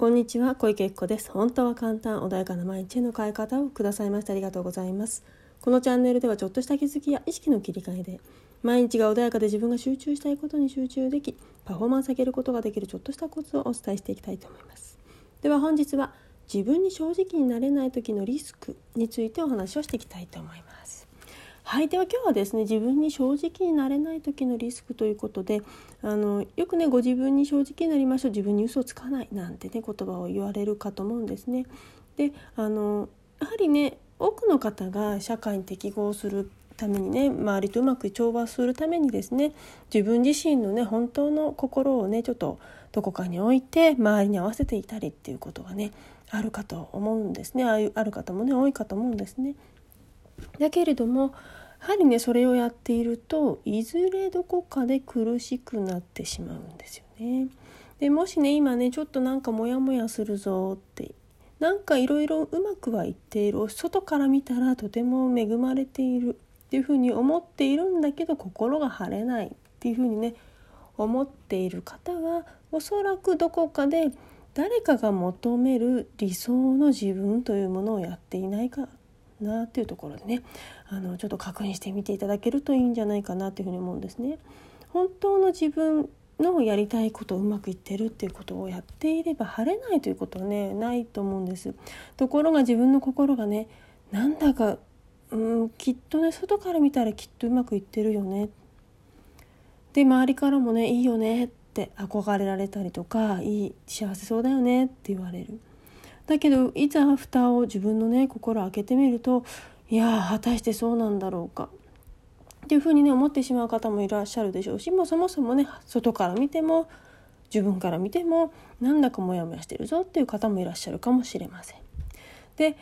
こんにちは。小池恵子です。本当は簡単穏やかな毎日への変え方をくださいましてありがとうございます。このチャンネルではちょっとした気づきや意識の切り替えで毎日が穏やかで自分が集中したいことに集中できパフォーマンス上げることができるちょっとしたコツをお伝えしていきたいと思います。では本日は自分に正直になれない時のリスクについてお話をしていきたいと思います。はいでは今日はですね自分に正直になれない時のリスクということであのよくねご自分に正直になりましょう自分に嘘をつかないなんてね言葉を言われるかと思うんですね。であのやはりね多くの方が社会に適合するためにね周りとうまく調和するためにですね自分自身のね本当の心をねちょっとどこかに置いて周りに合わせていたりっていうことがねあるかと思うんですねあある方もね多いかと思うんですね。だけれどもやはりねそれをやっているといずれどこかで苦しくなってしまうんですよね。でもしね今ねちょっとなんかモヤモヤするぞってなんかいろいろうまくはいっている外から見たらとても恵まれているっていうふうに思っているんだけど心が晴れないっていうふうにね思っている方はおそらくどこかで誰かが求める理想の自分というものをやっていないかなっていうところでねあのちょっと確認してみていただけるといいんじゃないかなっていうふうに思うんですね。本当の自分のやりたいことをうまくいってるっていうことをやっていれば晴れないということはねないと思うんです。ところが自分の心がねなんだかうんきっとね外から見たらきっとうまくいってるよねで周りからもねいいよねって憧れられたりとかいい幸せそうだよねって言われるだけどいざ蓋を自分のね心を開けてみるといや果たしてそうなんだろうかっていうふうにね思ってしまう方もいらっしゃるでしょうしもうそもそもね外から見ても自分から見てもなんだかモヤモヤしてるぞっていう方もいらっしゃるかもしれません。で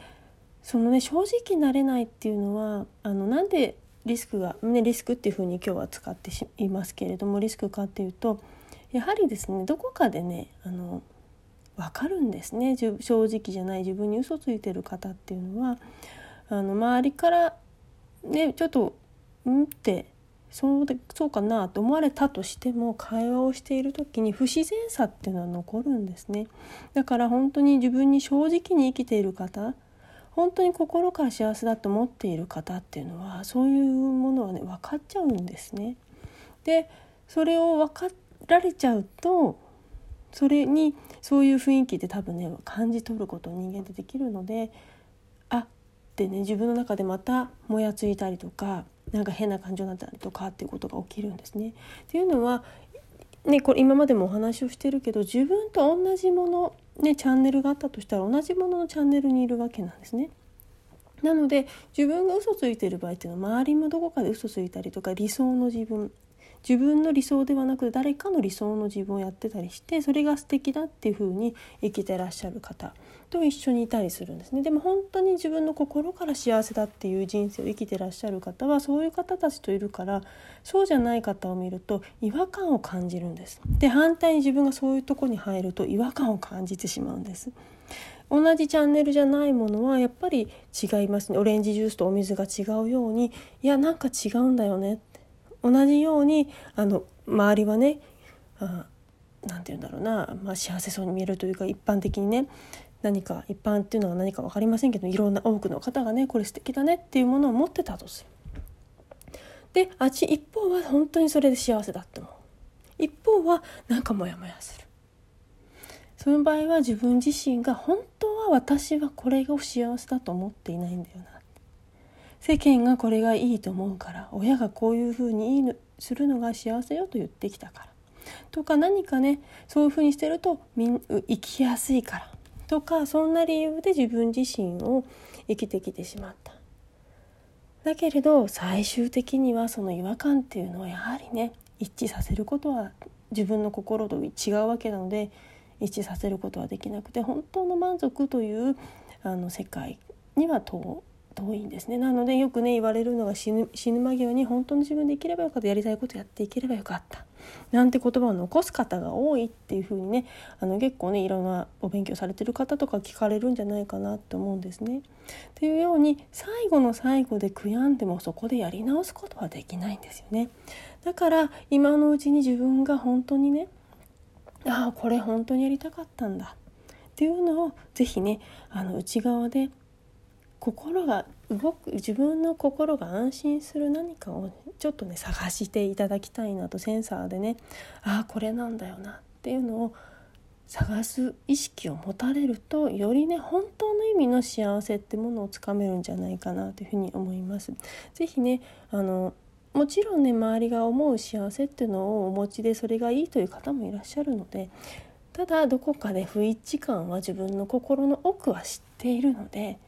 そのね正直になれないっていうのはあのなんでリスクが、ね、リスクっていうふうに今日は使っていますけれどもリスクかっていうとやはりですねどこかでねあの分かるんですね。正直じゃない。自分に嘘ついてる方っていうのはあの周りからねちょっとうんってそうでそうかなと思われたとしても会話をしている時に不自然さっていうのは残るんですね。だから本当に自分に正直に生きている方本当に心から幸せだと思っている方っていうのはそういうものはね分かっちゃうんですね。でそれを分かられちゃうとそれにそういう雰囲気で多分ね感じ取ることを人間ってできるのであってね自分の中でまたもやついたりとかなんか変な感情になったりとかっていうことが起きるんですね。っていうのはね、これ今までもお話をしてるけど自分と同じもの、ね、チャンネルがあったとしたら同じもののチャンネルにいるわけなんですね。なので自分が嘘ついてる場合っていうのは周りもどこかで嘘ついたりとか理想の自分自分の理想ではなく誰かの理想の自分をやってたりしてそれが素敵だっていう風に生きてらっしゃる方と一緒にいたりするんですね。でも本当に自分の心から幸せだっていう人生を生きてらっしゃる方はそういう方たちといるからそうじゃない方を見ると違和感を感じるんです。で反対に自分がそういうとこに入ると違和感を感じてしまうんです。同じチャンネルじゃないものはやっぱり違いますね。オレンジジュースとお水が違うようにいやなんか違うんだよね同じようにあの周りはね何て言うんだろうな、まあ、幸せそうに見えるというか一般的にね何か一般っていうのは何か分かりませんけどいろんな多くの方がねこれ素敵だねっていうものを持ってたとする。であっち一方は本当にそれで幸せだって思う。一方はなんかモヤモヤする。その場合は自分自身が本当は私はこれが幸せだと思っていないんだよな世間がこれがいいと思うから親がこういうふうにいいするのが幸せよと言ってきたからとか何かねそういうふうにしてるとみん生きやすいからとかそんな理由で自分自身を生きてきてしまった。だけれど最終的にはその違和感っていうのはやはりね一致させることは自分の心と違うわけなので一致させることはできなくて本当の満足というあの世界には遠遠いんですねなのでよくね言われるのが死ぬ死ぬ間際に本当の自分で生きればよかったやりたいことやっていければよかったなんて言葉を残す方が多いっていう風にねあの結構ねいろんなお勉強されてる方とか聞かれるんじゃないかなって思うんですね。っていうように最後の最後で悔やんでもそこでやり直すことはできないんですよね。だから今のうちに自分が本当にねああこれ本当にやりたかったんだっていうのを是非ねあの内側で心が動く自分の心が安心する何かをちょっとね探していただきたいなとセンサーでねああこれなんだよなっていうのを探す意識を持たれるとよりね本当の意味の幸せってものをつかめるんじゃないかなというふに思います。ぜひねあのもちろんね周りが思う幸せっていうのをお持ちでそれがいいという方もいらっしゃるのでただどこかで不一致感は自分の心の奥は知っているので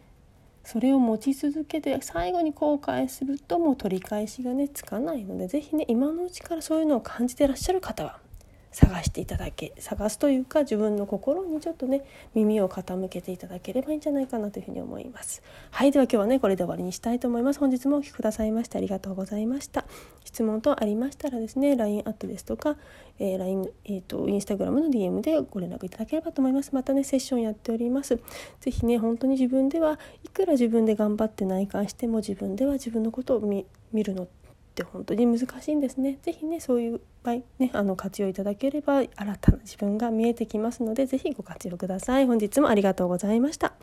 それを持ち続けて最後に後悔するともう取り返しがねつかないので是非ね今のうちからそういうのを感じてらっしゃる方は探していただけ探すというか自分の心にちょっとね耳を傾けていただければいいんじゃないかなというふうに思います。はい。では今日はねこれで終わりにしたいと思います。本日もお聴きくださいましてありがとうございました。質問等ありましたらですね LINE アットですとか、えー、LINE えっ、ー、と Instagram の DM でご連絡いただければと思います。またねセッションやっております。是非ね本当に自分ではいくら自分で頑張って内観しても自分では自分のことを見るのって本当に難しいんですね。ぜひねそういう場合ねあの活用いただければ新たな自分が見えてきますので是非ご活用ください。本日もありがとうございました。